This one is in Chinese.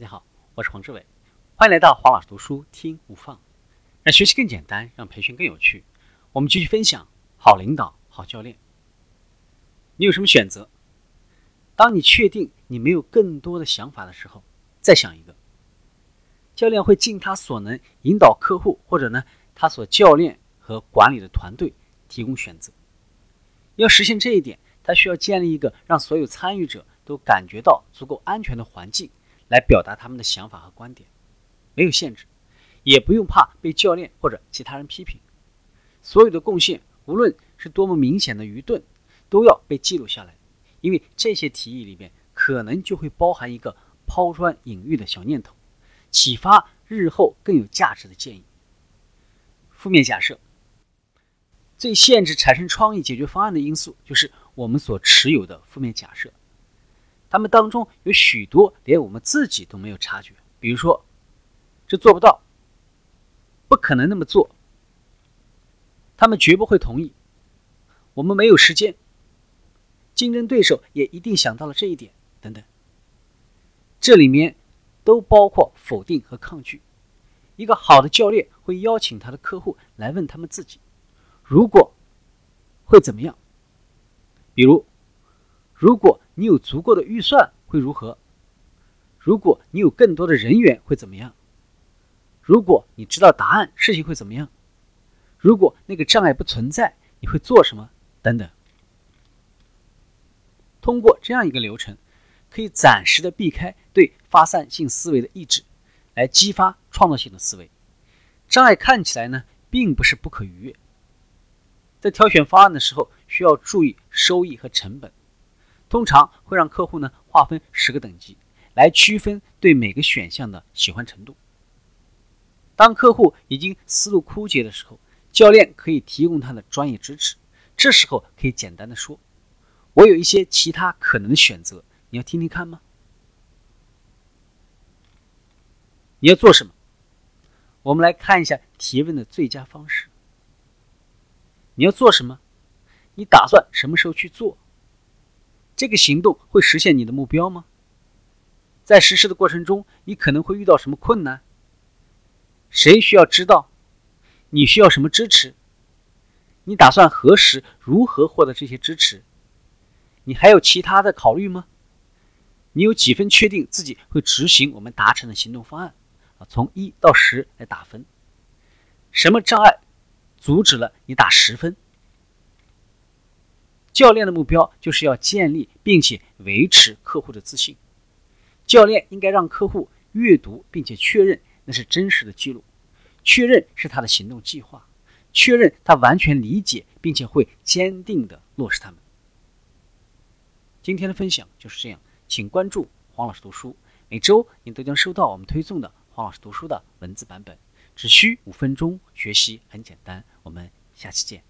大家好，我是黄志伟，欢迎来到黄老师读书听无放，让学习更简单，让培训更有趣。我们继续分享好领导、好教练。你有什么选择？当你确定你没有更多的想法的时候，再想一个。教练会尽他所能引导客户，或者呢，他所教练和管理的团队提供选择。要实现这一点，他需要建立一个让所有参与者都感觉到足够安全的环境。来表达他们的想法和观点，没有限制，也不用怕被教练或者其他人批评。所有的贡献，无论是多么明显的愚钝，都要被记录下来，因为这些提议里面可能就会包含一个抛砖引玉的小念头，启发日后更有价值的建议。负面假设，最限制产生创意解决方案的因素，就是我们所持有的负面假设。他们当中有许多连我们自己都没有察觉，比如说，这做不到，不可能那么做，他们绝不会同意，我们没有时间，竞争对手也一定想到了这一点，等等。这里面都包括否定和抗拒。一个好的教练会邀请他的客户来问他们自己：如果会怎么样？比如，如果。你有足够的预算会如何？如果你有更多的人员会怎么样？如果你知道答案，事情会怎么样？如果那个障碍不存在，你会做什么？等等。通过这样一个流程，可以暂时的避开对发散性思维的抑制，来激发创造性的思维。障碍看起来呢，并不是不可逾越。在挑选方案的时候，需要注意收益和成本。通常会让客户呢划分十个等级，来区分对每个选项的喜欢程度。当客户已经思路枯竭的时候，教练可以提供他的专业支持。这时候可以简单的说：“我有一些其他可能的选择，你要听听看吗？你要做什么？我们来看一下提问的最佳方式。你要做什么？你打算什么时候去做？”这个行动会实现你的目标吗？在实施的过程中，你可能会遇到什么困难？谁需要知道？你需要什么支持？你打算何时、如何获得这些支持？你还有其他的考虑吗？你有几分确定自己会执行我们达成的行动方案？啊，从一到十来打分。什么障碍阻止了你打十分？教练的目标就是要建立并且维持客户的自信。教练应该让客户阅读并且确认那是真实的记录，确认是他的行动计划，确认他完全理解并且会坚定的落实他们。今天的分享就是这样，请关注黄老师读书，每周您都将收到我们推送的黄老师读书的文字版本，只需五分钟，学习很简单。我们下期见。